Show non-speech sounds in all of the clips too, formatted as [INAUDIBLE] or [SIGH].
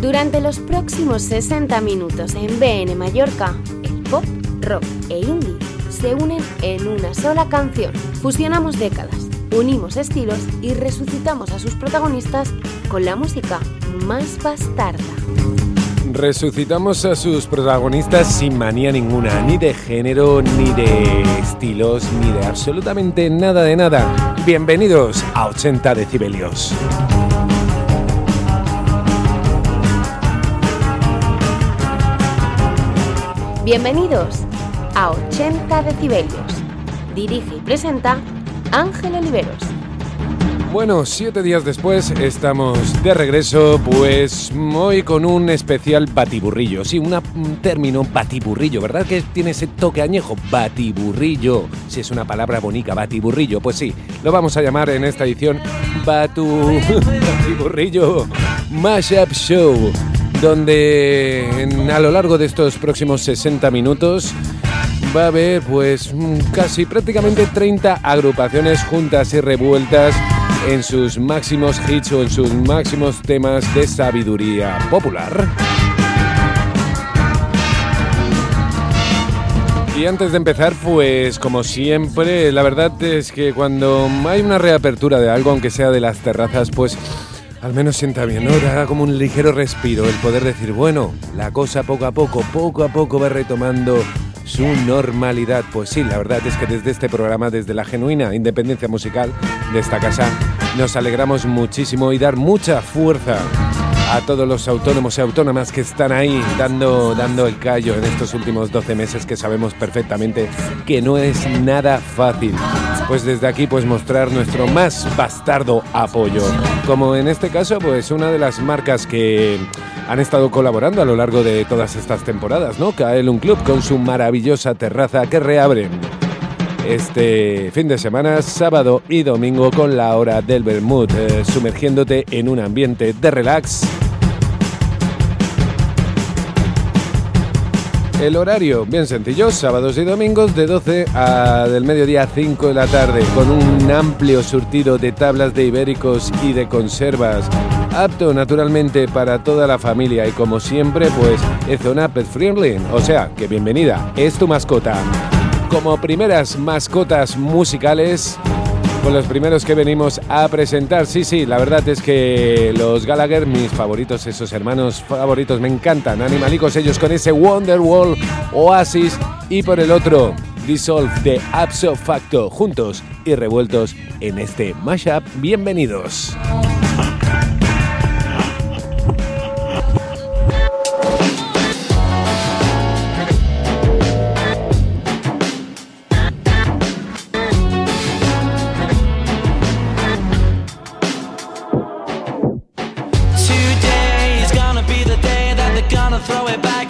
Durante los próximos 60 minutos en BN Mallorca, el pop, rock e indie se unen en una sola canción. Fusionamos décadas, unimos estilos y resucitamos a sus protagonistas con la música más bastarda. Resucitamos a sus protagonistas sin manía ninguna, ni de género, ni de estilos, ni de absolutamente nada de nada. Bienvenidos a 80 decibelios. Bienvenidos a 80 decibelios. Dirige y presenta Ángel Oliveros. Bueno, siete días después estamos de regreso, pues hoy con un especial batiburrillo. Sí, un término batiburrillo, ¿verdad? Que tiene ese toque añejo, batiburrillo. Si es una palabra bonita, batiburrillo, pues sí, lo vamos a llamar en esta edición Batu... [LAUGHS] batiburrillo Mashup Show donde a lo largo de estos próximos 60 minutos va a haber pues casi prácticamente 30 agrupaciones juntas y revueltas en sus máximos hits o en sus máximos temas de sabiduría popular. Y antes de empezar, pues como siempre, la verdad es que cuando hay una reapertura de algo, aunque sea de las terrazas, pues al menos sienta bien, ¿no? Haga como un ligero respiro el poder decir, bueno, la cosa poco a poco, poco a poco va retomando su normalidad. Pues sí, la verdad es que desde este programa, desde la genuina independencia musical de esta casa, nos alegramos muchísimo y dar mucha fuerza a todos los autónomos y autónomas que están ahí dando, dando el callo en estos últimos 12 meses que sabemos perfectamente que no es nada fácil pues desde aquí pues mostrar nuestro más bastardo apoyo. Como en este caso pues una de las marcas que han estado colaborando a lo largo de todas estas temporadas, ¿no? un Club con su maravillosa terraza que reabren este fin de semana, sábado y domingo con la hora del Bermud, eh, sumergiéndote en un ambiente de relax. El horario, bien sencillo, sábados y domingos de 12 a del mediodía a 5 de la tarde, con un amplio surtido de tablas de ibéricos y de conservas, apto naturalmente para toda la familia y como siempre, pues es zona pet friendly, o sea, que bienvenida, es tu mascota. Como primeras mascotas musicales, con los primeros que venimos a presentar. Sí, sí, la verdad es que los Gallagher, mis favoritos, esos hermanos favoritos, me encantan. Animalicos ellos con ese Wonderwall, Oasis y por el otro, Dissolve de Abso Facto, juntos y revueltos en este mashup. Bienvenidos.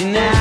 you now.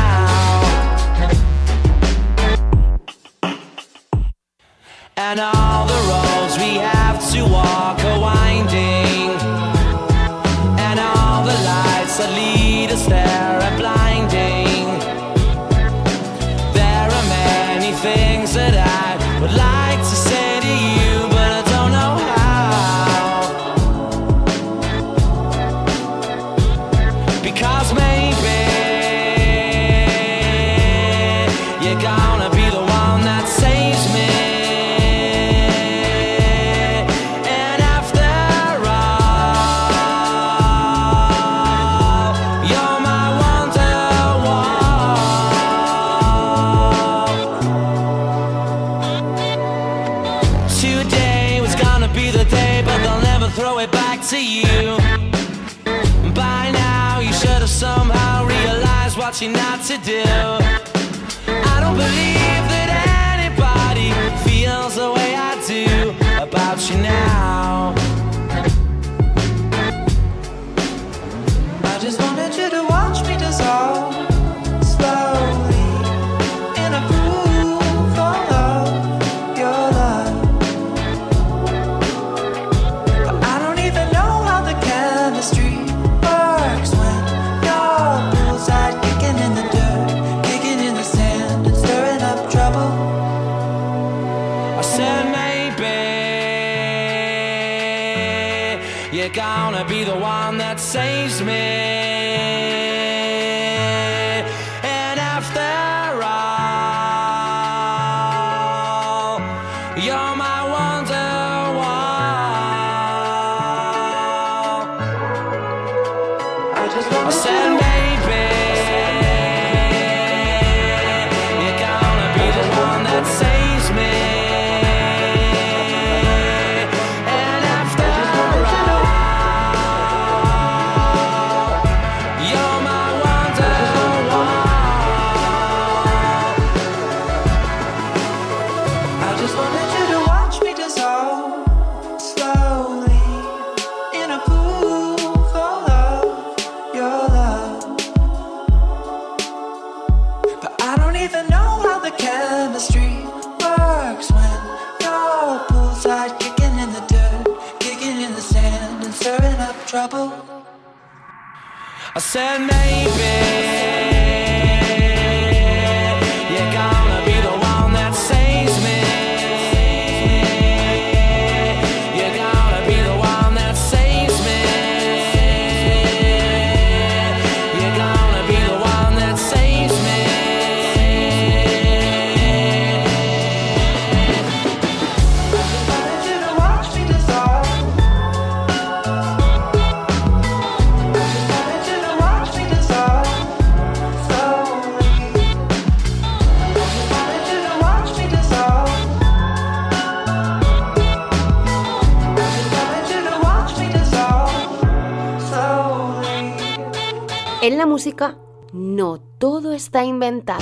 música, no todo está inventado.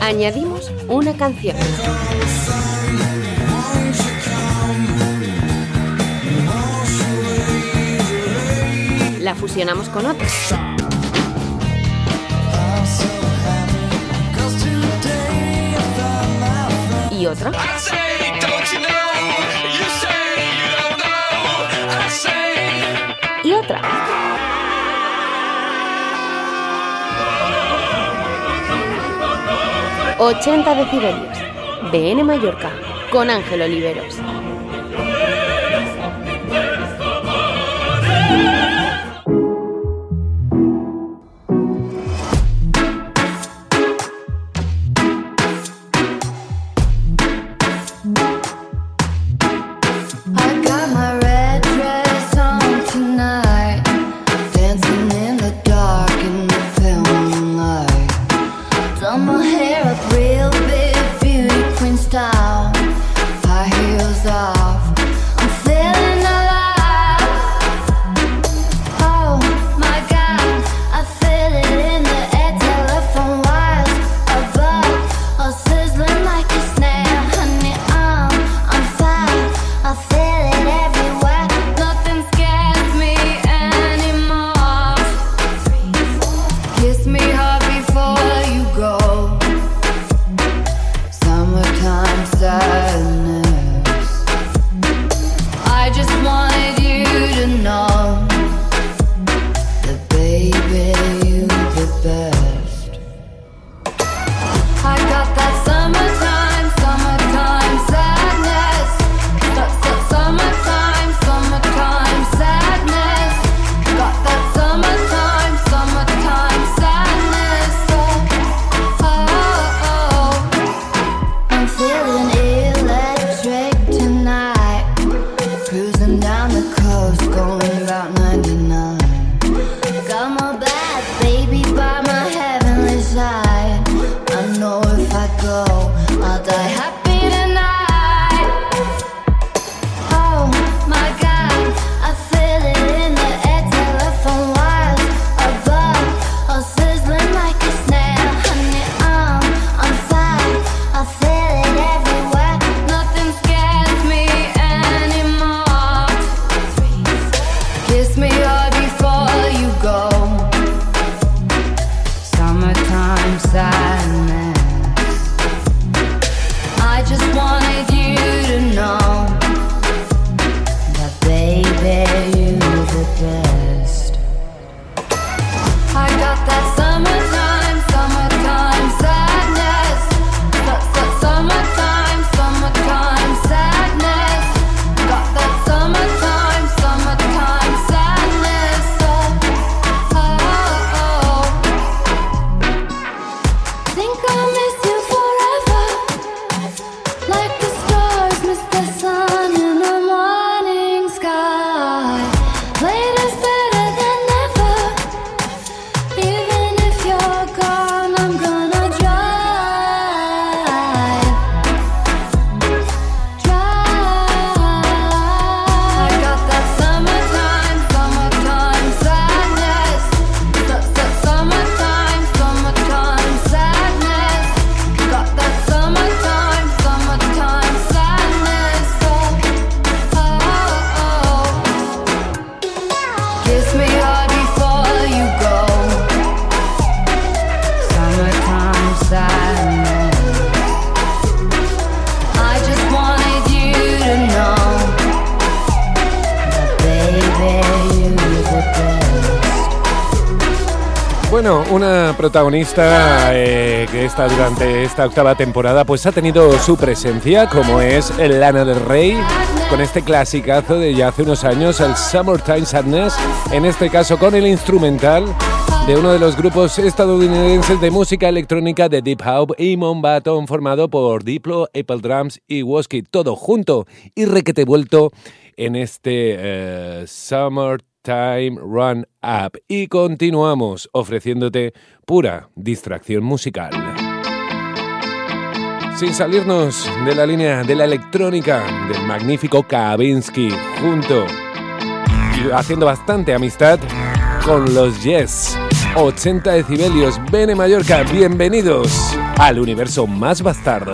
Añadimos una canción. La fusionamos con otra. Y otra. 80 decibelios. BN Mallorca, con Ángel Oliveros. protagonista eh, que está durante esta octava temporada, pues ha tenido su presencia, como es el Lana del Rey, con este clasicazo de ya hace unos años, el Summertime Sadness, en este caso con el instrumental de uno de los grupos estadounidenses de música electrónica de Deep House y Mombaton, formado por Diplo, Apple Drums y Woski, todo junto y requete vuelto en este eh, Summertime Time Run Up y continuamos ofreciéndote pura distracción musical. Sin salirnos de la línea de la electrónica del magnífico Kavinsky junto y haciendo bastante amistad con los Yes. 80 decibelios, Bene Mallorca, bienvenidos al universo más bastardo.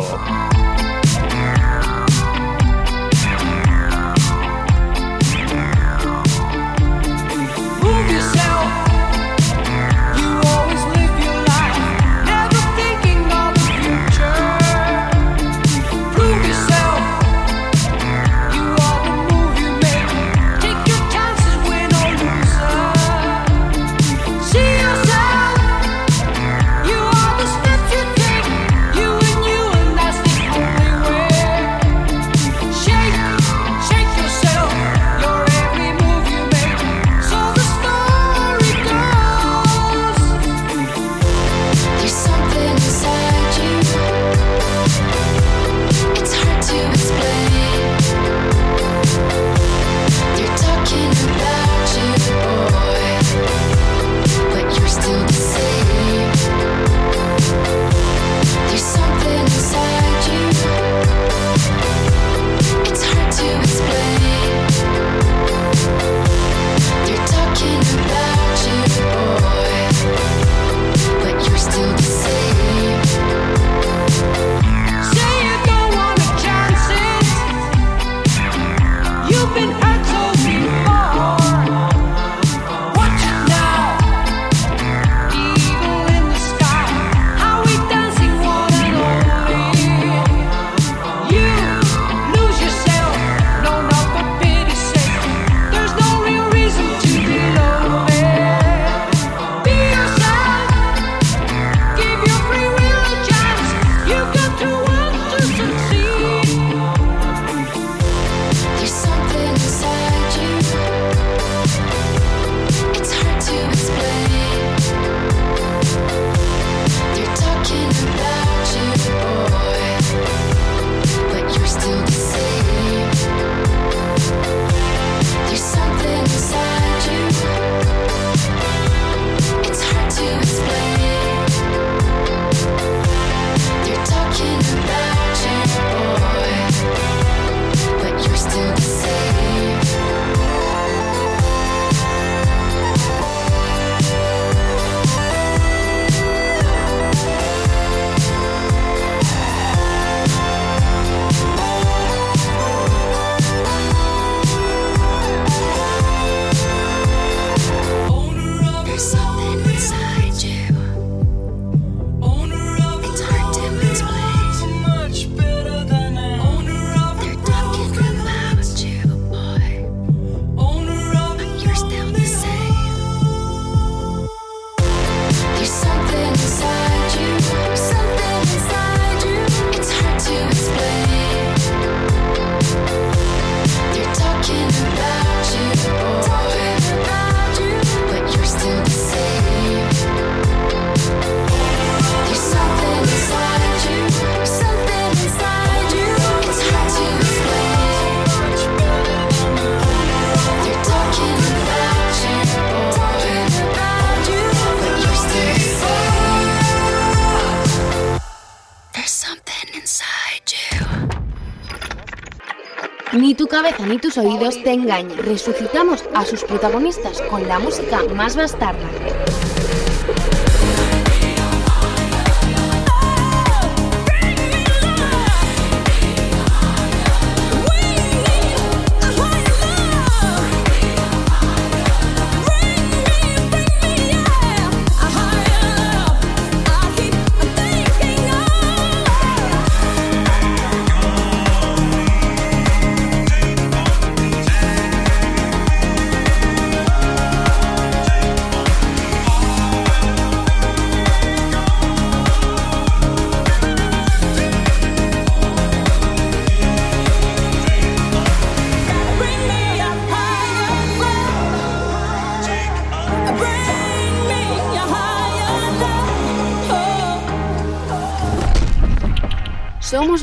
ni tus oídos te engañen. Resucitamos a sus protagonistas con la música más bastarda.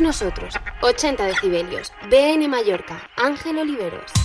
Nosotros, 80 decibelios, BN Mallorca, Ángel Oliveros.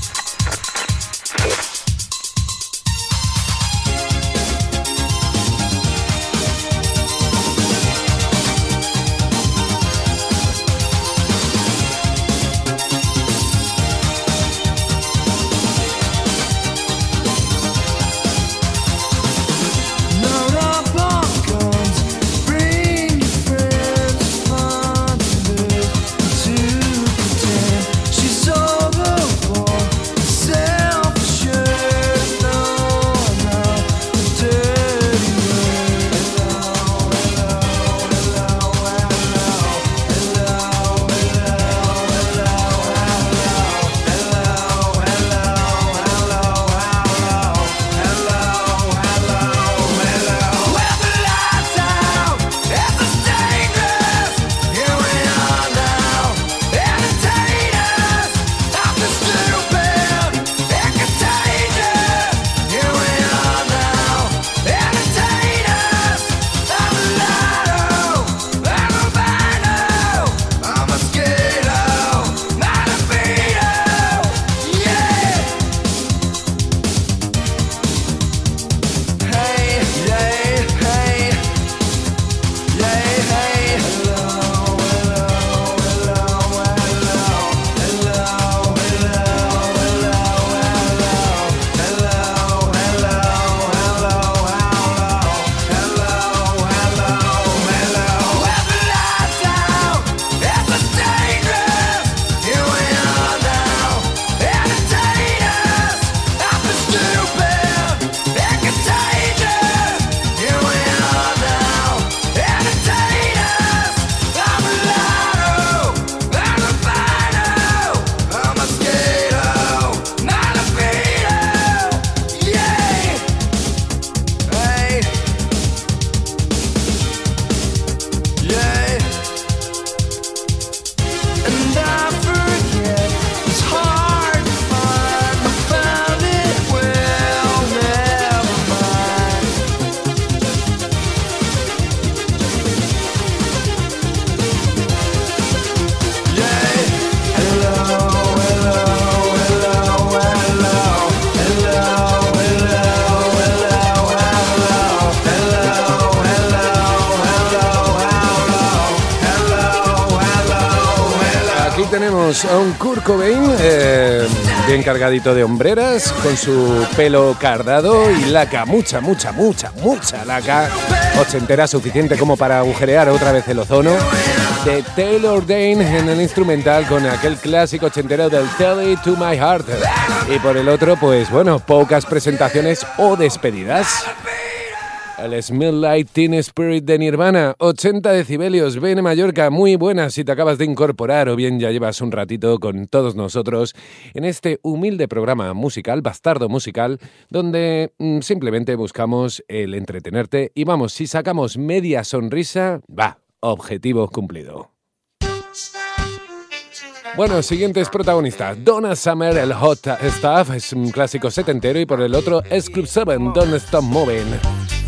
Cargadito de hombreras, con su pelo cardado y laca, mucha, mucha, mucha, mucha laca, ochentera suficiente como para agujerear otra vez el ozono, de Taylor Dane en el instrumental con aquel clásico ochentero del Tell To My Heart. Y por el otro, pues bueno, pocas presentaciones o despedidas. El Smell Light Teen Spirit de Nirvana, 80 decibelios, ven Mallorca, muy buenas si te acabas de incorporar o bien ya llevas un ratito con todos nosotros en este humilde programa musical, bastardo musical, donde mm, simplemente buscamos el entretenerte y vamos, si sacamos media sonrisa, va, objetivo cumplido. Bueno, siguientes protagonistas. Donna Summer, el Hot Stuff, es un clásico setentero y por el otro es Club 7, Don't Stop Moving.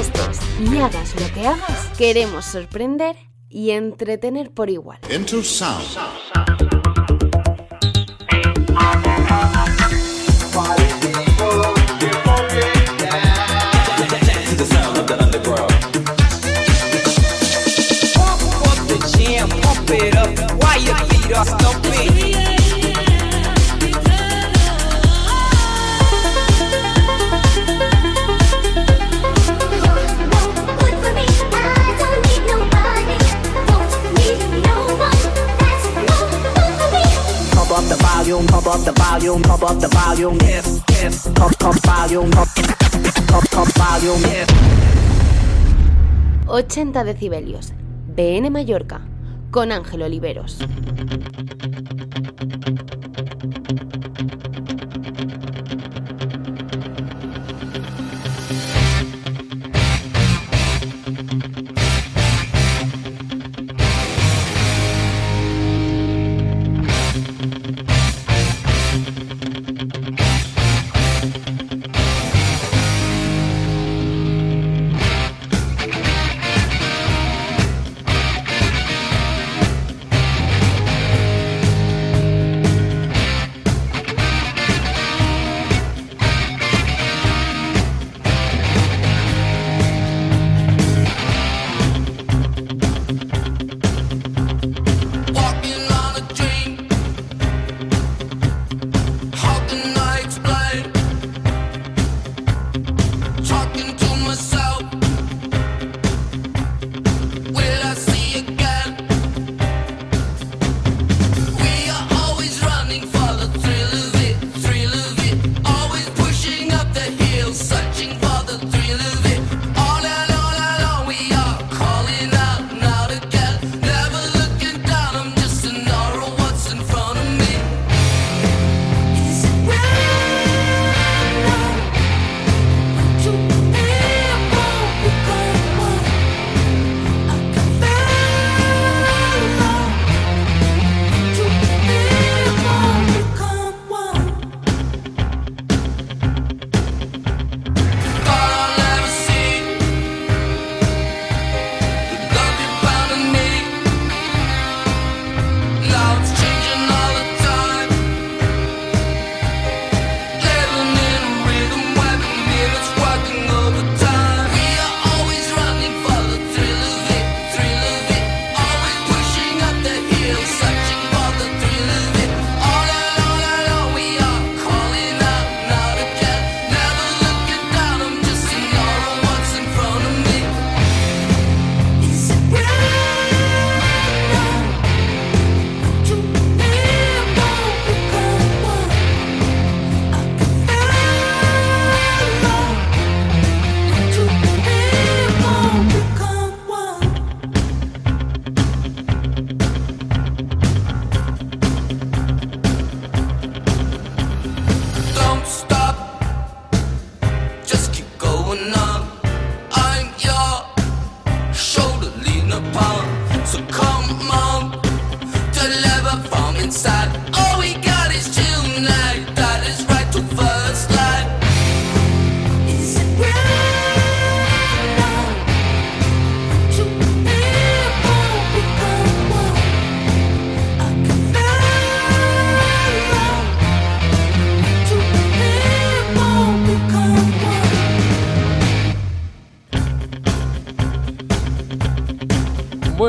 estés y hagas lo que hagas, queremos sorprender y entretener por igual. Sound. Up the volume, pump up the volume, yes, yes. Pump, pump volume, pump, pump, pump volume, yes. 80 decibelios. BN Mallorca. Con Ángel Oliveros.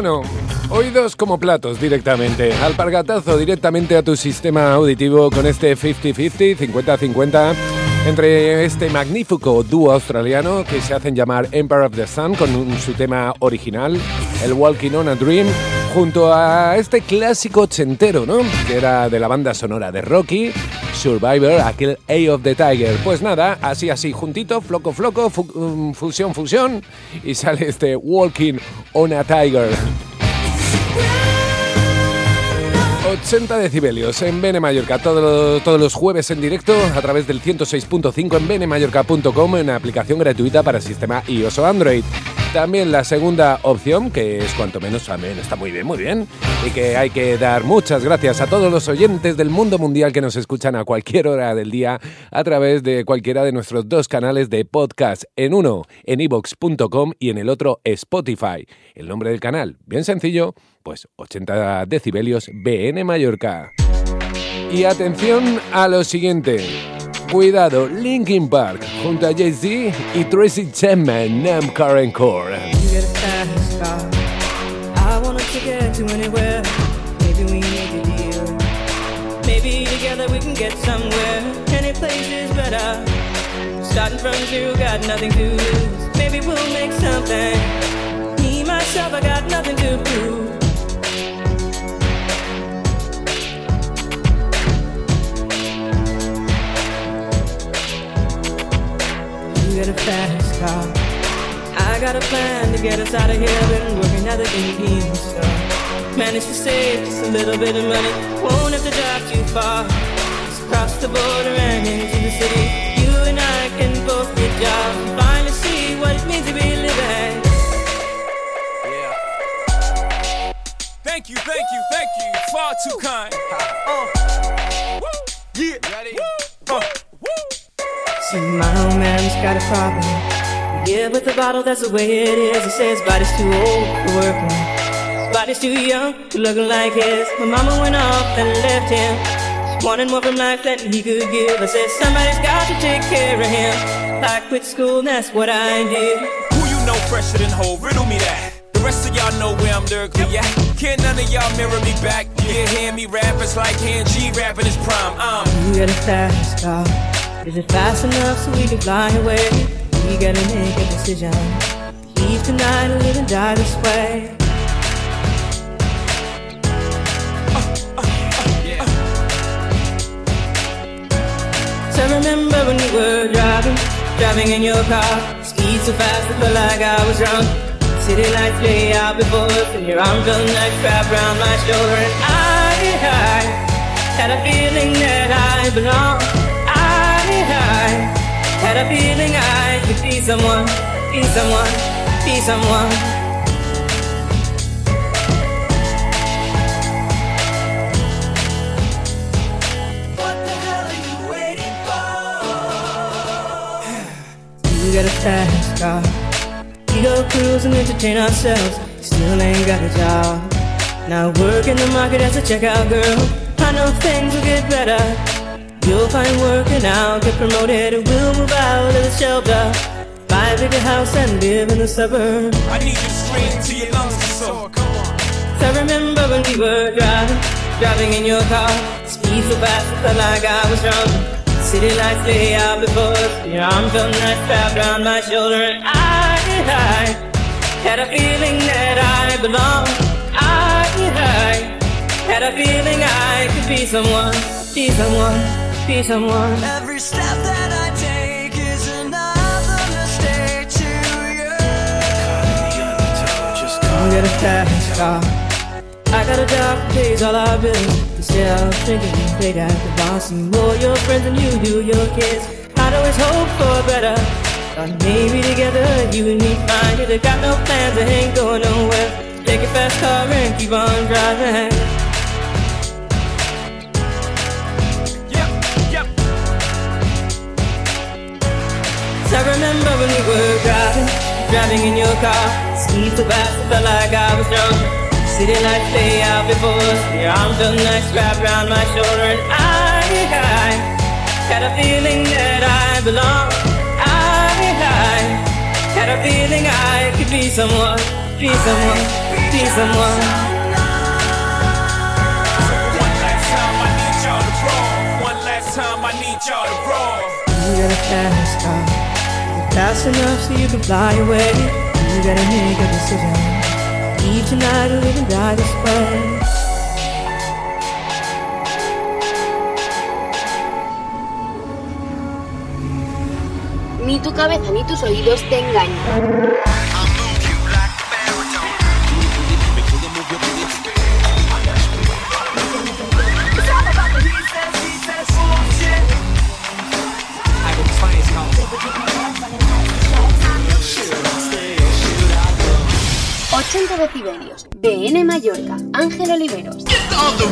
Bueno, oídos como platos directamente, alpargatazo directamente a tu sistema auditivo con este 50-50, 50-50, entre este magnífico dúo australiano que se hacen llamar Empire of the Sun con su tema original, el Walking on a Dream, junto a este clásico ochentero, ¿no? Que era de la banda sonora de Rocky, Survivor, aquel A of the Tiger. Pues nada, así así, juntito, floco floco, um, fusión fusión, y sale este Walking on a Tiger. 80 decibelios en Bene Mallorca, todo- todos los jueves en directo a través del 106.5 en benemallorca.com, una aplicación gratuita para sistema iOS o Android. También la segunda opción, que es cuanto menos también está muy bien, muy bien, y que hay que dar muchas gracias a todos los oyentes del mundo mundial que nos escuchan a cualquier hora del día a través de cualquiera de nuestros dos canales de podcast, en uno en ivox.com y en el otro Spotify. El nombre del canal, bien sencillo, pues 80 decibelios BN Mallorca. Y atención a lo siguiente. Cuidado, Linkin Park junto a Jay-Z y Tracy Chapman, Nam Karen Core. Starting from zero, got nothing to lose. Maybe we'll make something. Me, myself, I got nothing to prove. Plan to get us out of here. Been working at the convenience store. Managed to save just a little bit of money. Won't have to drive too far. Just cross the border and into the city. You and I can both get jobs and finally see what it means to be living. Yeah. Thank you, thank you, thank you. Far too kind. Uh. Yeah. Ready? Uh. See, my old man's got a problem. Yeah, with the bottle, that's the way it is. It says body's too old for working. His body's too young for looking like his. My mama went off and left him. Wanted more from life than he could give. I said, somebody's got to take care of him. I quit school, and that's what I did. Who you know fresher than whole? Riddle me that. The rest of y'all know where I'm lyrically at. Can't none of y'all mirror me back. Yeah, hear me rap, it's like hearing G rapping his prime. Um. You get a fast car. Is it fast enough so we can fly away? We gotta make a decision. Leave tonight or live and die this way. So remember when we were driving, driving in your car. Speed so fast, I felt like I was drunk. City lights lay out before us, and your arm felt nice wrapped around my shoulder. And I, I had a feeling that I belonged. Had a feeling I could be someone, be someone, be someone. What the hell are you waiting for? we got a fast car. We go cruise and entertain ourselves. Still ain't got a job. Now work in the market as a checkout girl. I know things will get better. You'll find work and I'll get promoted. and We'll move out of the shelter. Buy a bigger house and live in the suburbs. I need you to scream till your lungs sore. Come on. So I remember when we were driving, driving in your car. Speed so fast, I felt like I was drunk. City lights lay out before us. Your arm felt nice wrapped around my shoulder, and I, I had a feeling that I belonged. I, I had a feeling I could be someone, be someone, be someone. Every step that I take is another mistake to you. You get a fast. I got a job pays all our bills. Instead of drinking late at the bar, see more your friends than you do your kids. I'd always hope for better. Thought maybe together you and me find it. I got no plans, I ain't going nowhere. Take a fast car and keep on driving. I remember when we were driving, driving in your car. Speed so fast, I felt like I was drunk. City lights lay out before us. Your arm felt nice wrapped around my shoulder, and I, I had a feeling that I belonged. I, I had a feeling I could be someone, be someone, be someone. One last time, I need y'all to roll. One last time, I need y'all to roll. You got a fast car, fast enough so you can fly away. You gotta make a decision. Leave tonight or live and die this way. Ni tu cabeza ni tus oídos te engañan. 100 decibelios. BN Mallorca, Ángel Oliveros. Get on the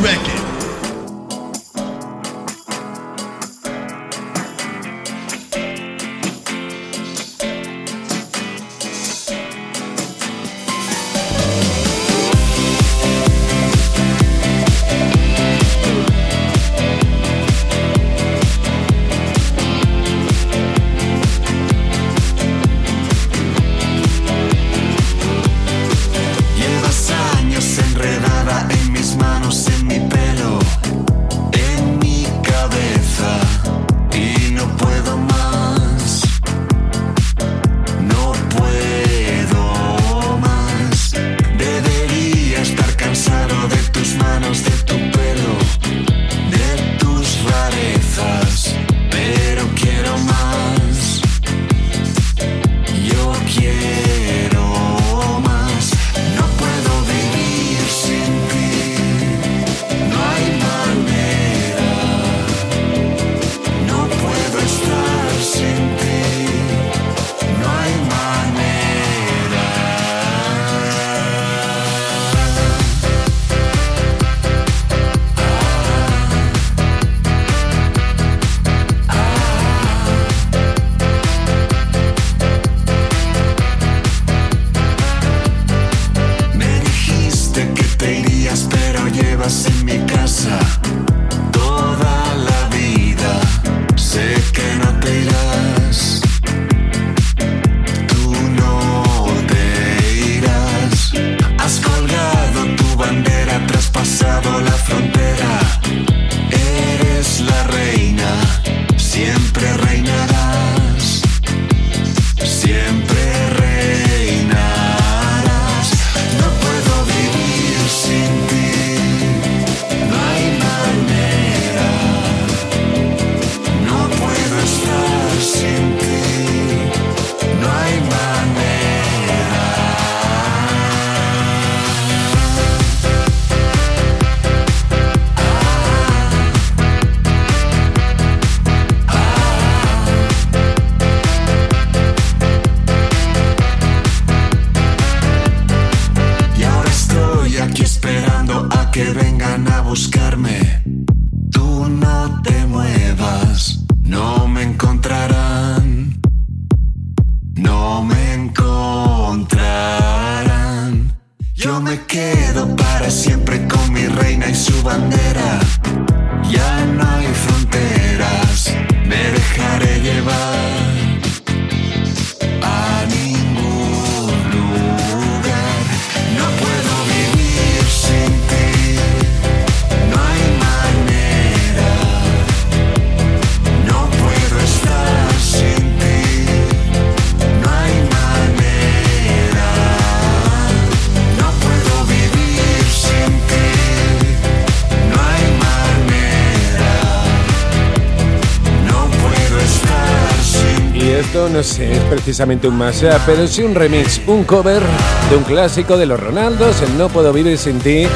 no sé, es precisamente un mashup, eh, pero sí un remix, un cover de un clásico de los Ronaldos, el No Puedo Vivir Sin Ti,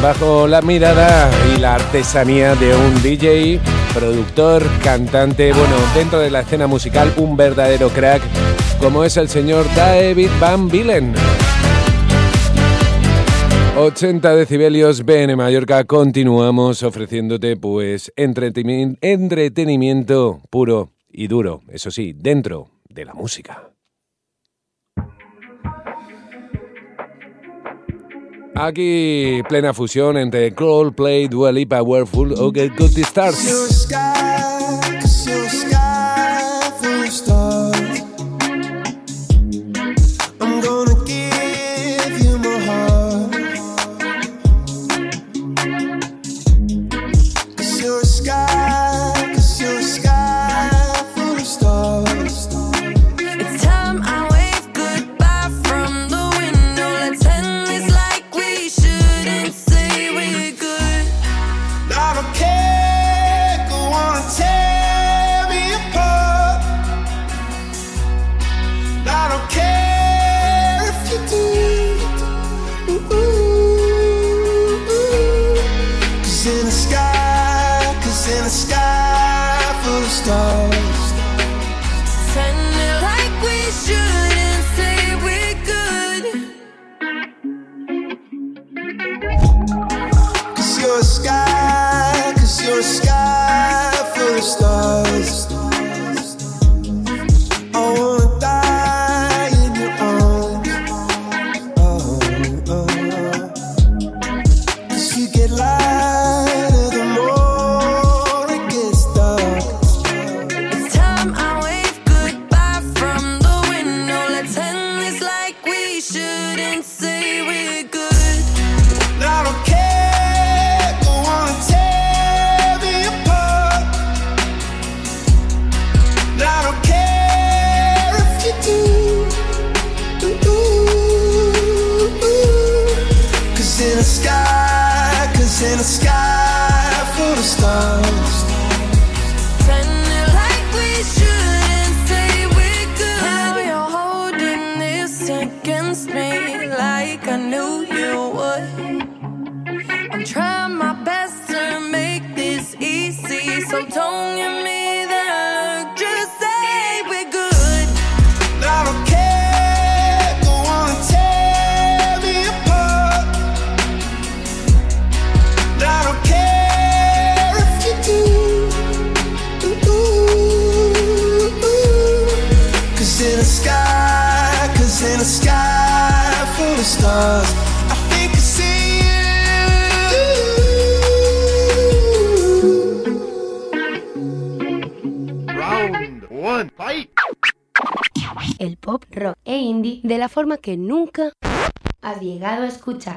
bajo la mirada y la artesanía de un DJ, productor, cantante, bueno, dentro de la escena musical, un verdadero crack, como es el señor David Van Bilen. 80 decibelios BN Mallorca, continuamos ofreciéndote pues entretenimiento puro y duro, eso sí, dentro de la música. Aquí plena fusión entre Coldplay, Dua Lipa, Werewolf o okay, Good Stars.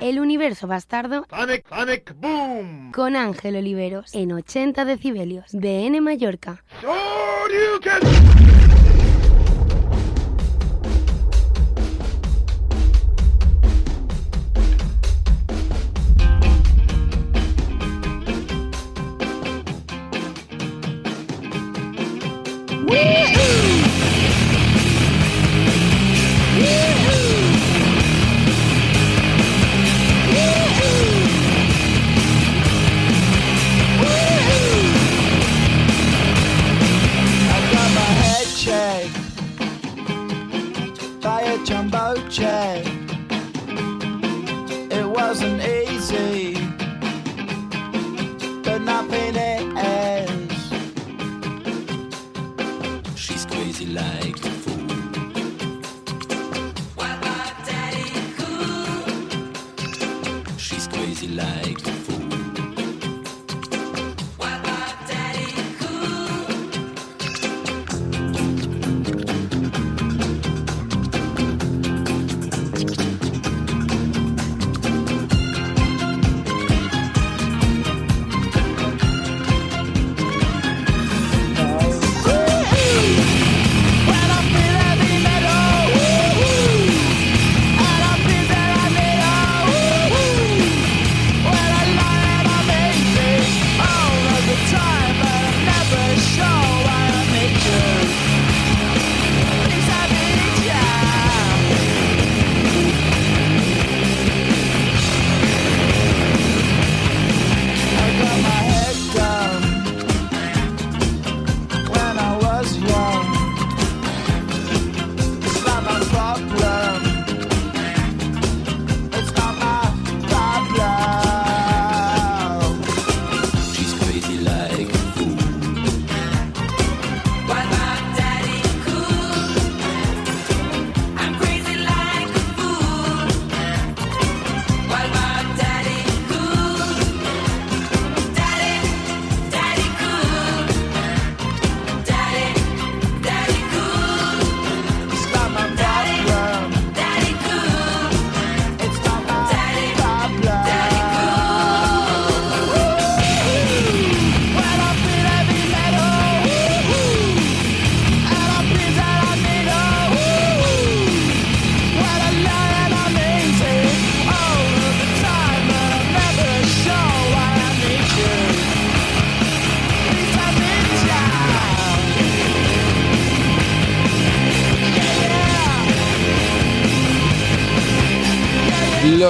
El universo bastardo Sonic, Sonic, boom. con Ángel Oliveros en 80 decibelios. BN Mallorca.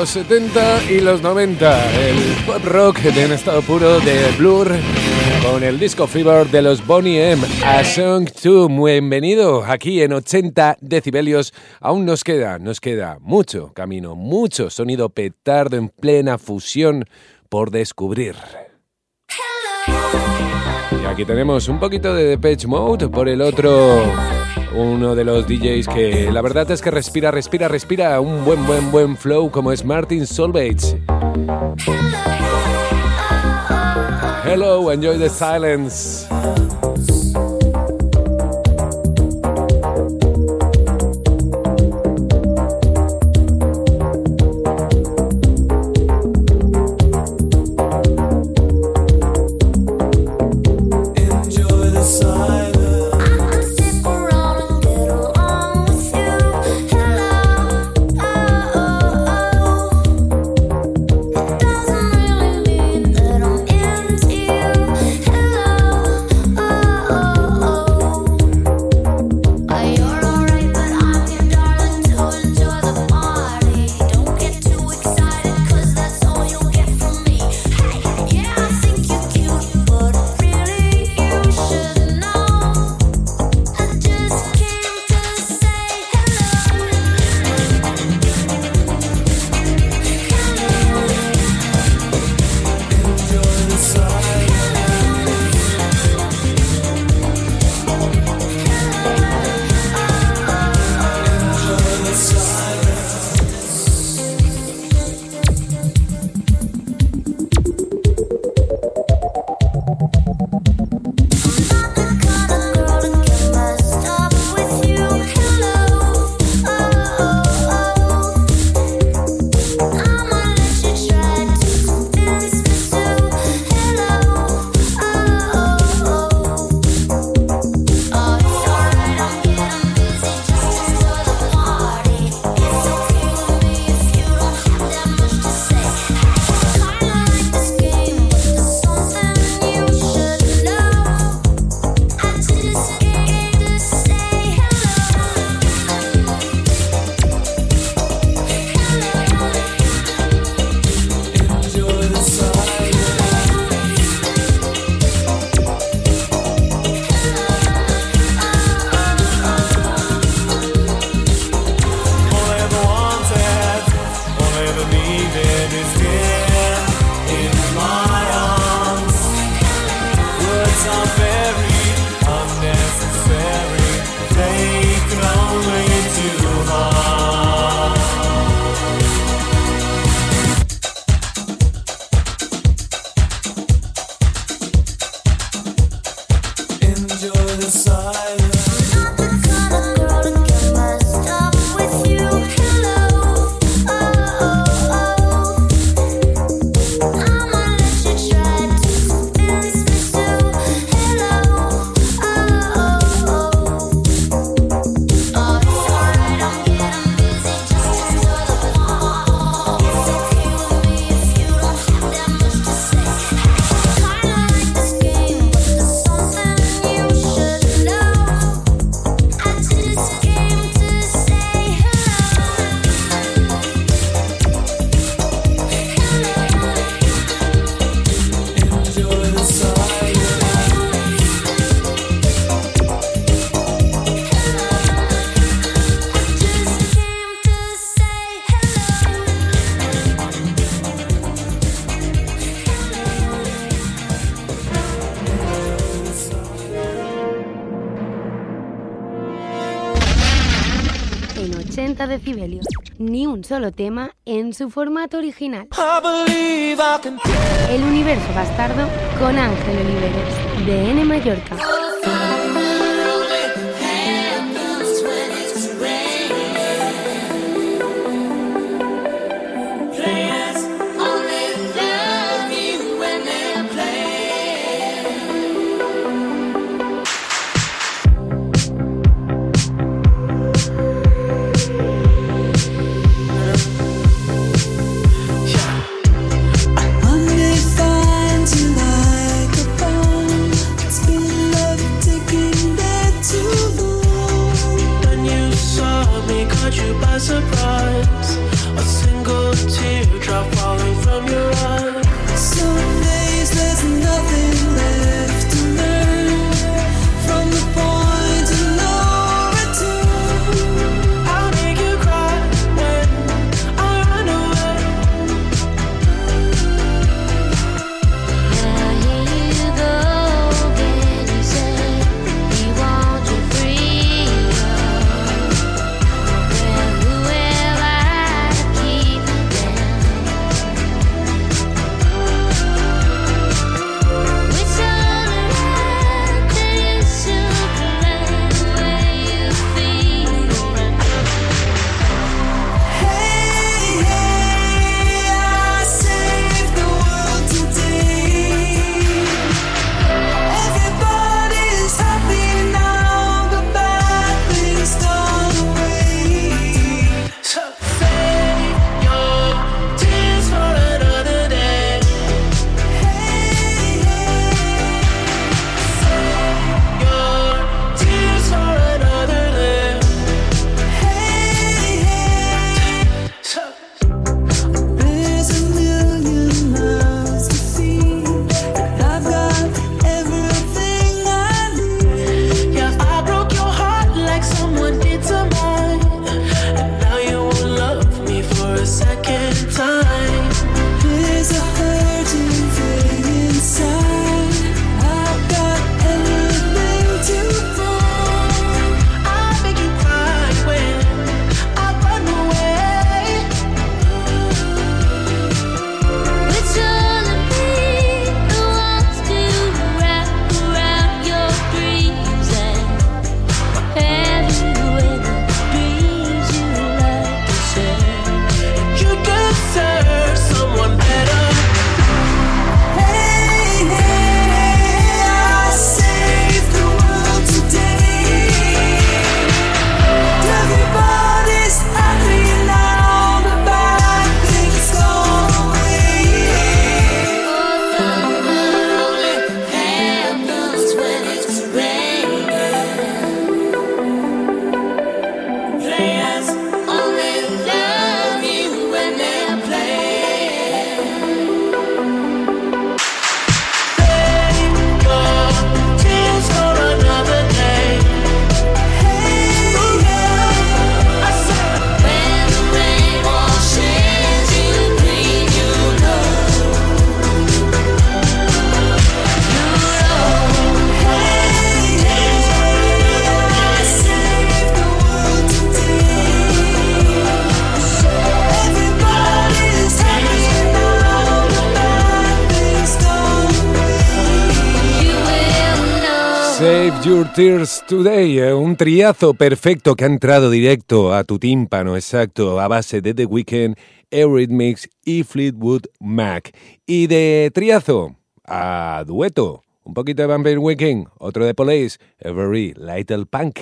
Los 70 y los 90, el pop rock de un estado puro de Blur con el disco Fever de los Bonnie M. A Song 2, bienvenido aquí en 80 decibelios. Aún nos queda, nos queda mucho camino, mucho sonido petardo en plena fusión por descubrir. Y aquí tenemos un poquito de Depeche Mode por el otro, uno de los DJs que la verdad es que respira, respira, respira un buen, buen, buen flow como es Martin Solveig. Hello, enjoy the silence. day solo tema en su formato original. El universo bastardo con Ángel Oliveros, de N Mallorca. Your Tears Today, eh, un triazo perfecto que ha entrado directo a tu tímpano, exacto, a base de The Weeknd, Eurythmics y Fleetwood Mac. Y de triazo a dueto, un poquito de Vampire Weekend, otro de Police, Every Little Punk.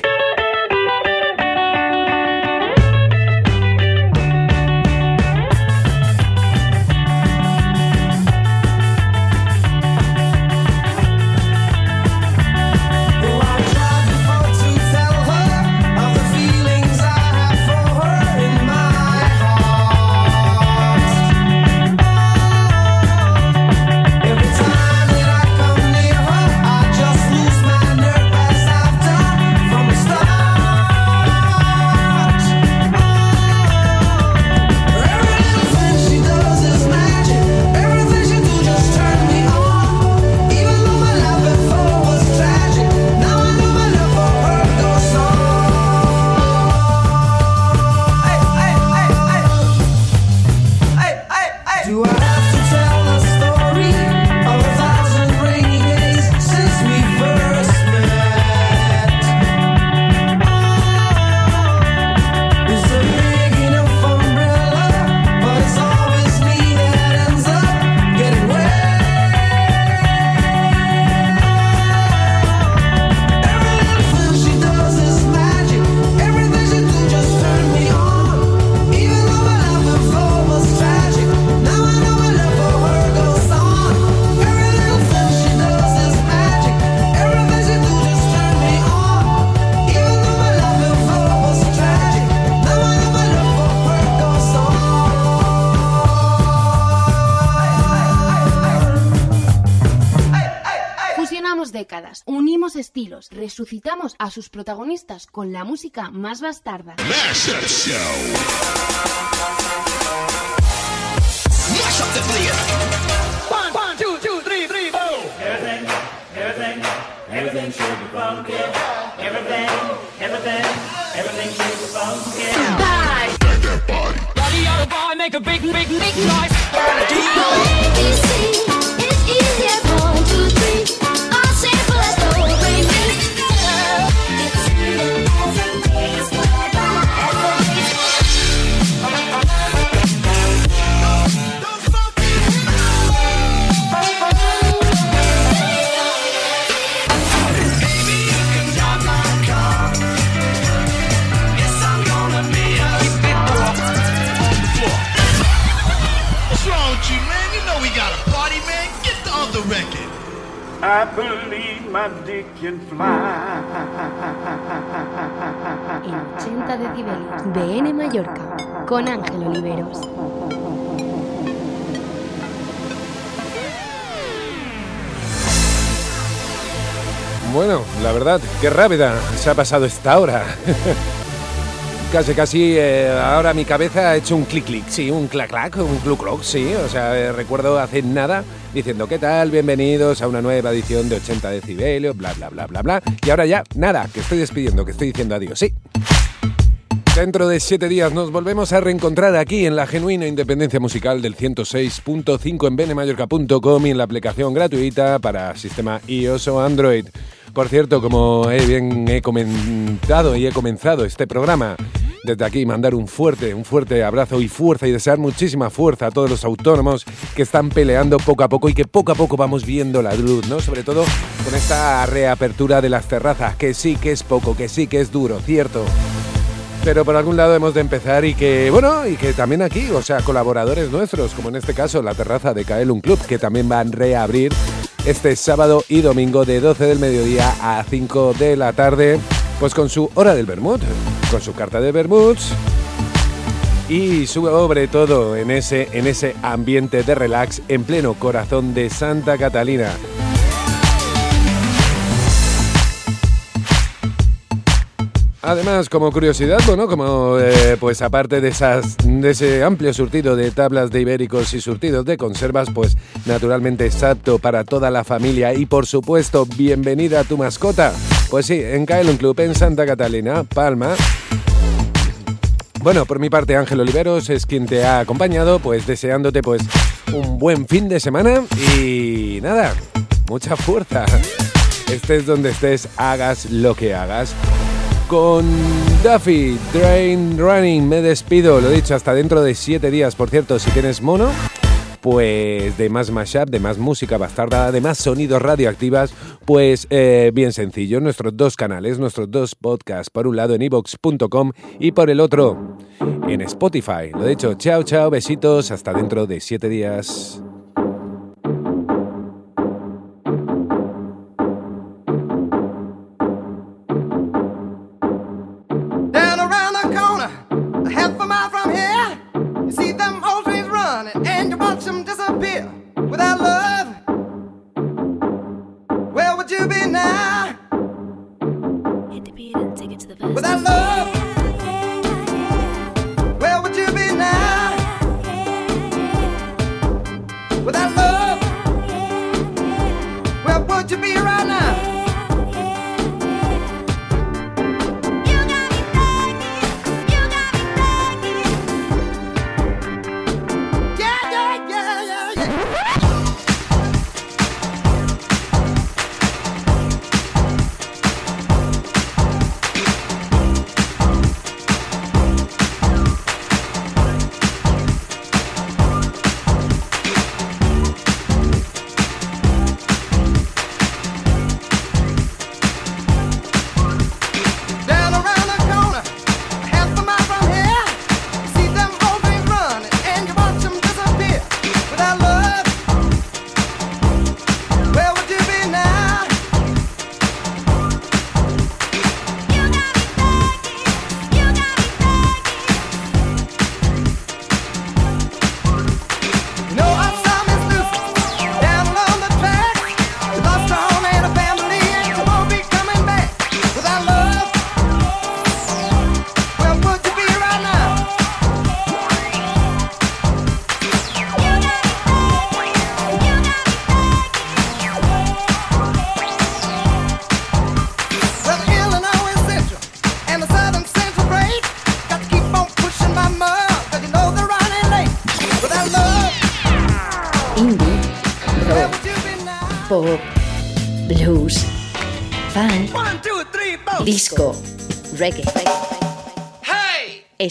Resucitamos a sus protagonistas con la música más bastarda. Mashup Show. Mash up the place. One, one, two, two, three, three, four. Everything, everything, everything should be funky. Everything, everything, everything should be funky. Bye. Body make a big, big, big noise. My dick fly. En 80 decibelios. BN Mallorca. Con Ángel Oliveros. Bueno, la verdad, qué rápida se ha pasado esta hora. [LAUGHS] casi, casi, eh, ahora mi cabeza ha hecho un clic clic, sí, un clac clac, un cluc cloc, sí. O sea, eh, recuerdo hace nada diciendo, ¿qué tal? Bienvenidos a una nueva edición de 80 decibelios, bla, bla, bla, bla, bla. Y ahora ya, nada, que estoy despidiendo, que estoy diciendo adiós, sí. Dentro de siete días nos volvemos a reencontrar aquí en la genuina independencia musical del 106.5 en benemallorca.com y en la aplicación gratuita para sistema iOS o Android. Por cierto, como he bien he comentado y he comenzado este programa, desde aquí mandar un fuerte, un fuerte abrazo y fuerza y desear muchísima fuerza a todos los autónomos que están peleando poco a poco y que poco a poco vamos viendo la luz, ¿no? Sobre todo con esta reapertura de las terrazas, que sí que es poco, que sí que es duro, cierto. Pero por algún lado hemos de empezar y que, bueno, y que también aquí, o sea, colaboradores nuestros, como en este caso la terraza de Kaelum Club, que también van a reabrir este sábado y domingo de 12 del mediodía a 5 de la tarde, pues con su hora del vermut, con su carta de vermuts y sobre todo en ese, en ese ambiente de relax en pleno corazón de Santa Catalina. Además, como curiosidad, bueno, como eh, pues aparte de esas de ese amplio surtido de tablas de ibéricos y surtidos de conservas, pues naturalmente es apto para toda la familia y por supuesto, bienvenida a tu mascota. Pues sí, en Kaelon Club en Santa Catalina, Palma. Bueno, por mi parte Ángel Oliveros es quien te ha acompañado, pues deseándote pues un buen fin de semana y nada, mucha fuerza. Estés donde estés, hagas lo que hagas con Duffy, Drain Running. Me despido, lo dicho, hasta dentro de 7 días. Por cierto, si tienes mono, pues de más mashup, de más música bastarda, de más sonidos radioactivas, pues eh, bien sencillo, nuestros dos canales, nuestros dos podcasts, por un lado en evox.com y por el otro en Spotify. Lo dicho, chao, chao, besitos, hasta dentro de 7 días.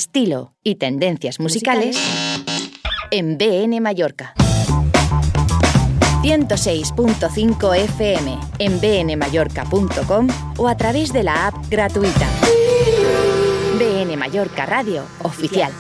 Estilo y tendencias musicales en BN Mallorca. 106.5 FM en bnmallorca.com o a través de la app gratuita. BN Mallorca Radio Oficial.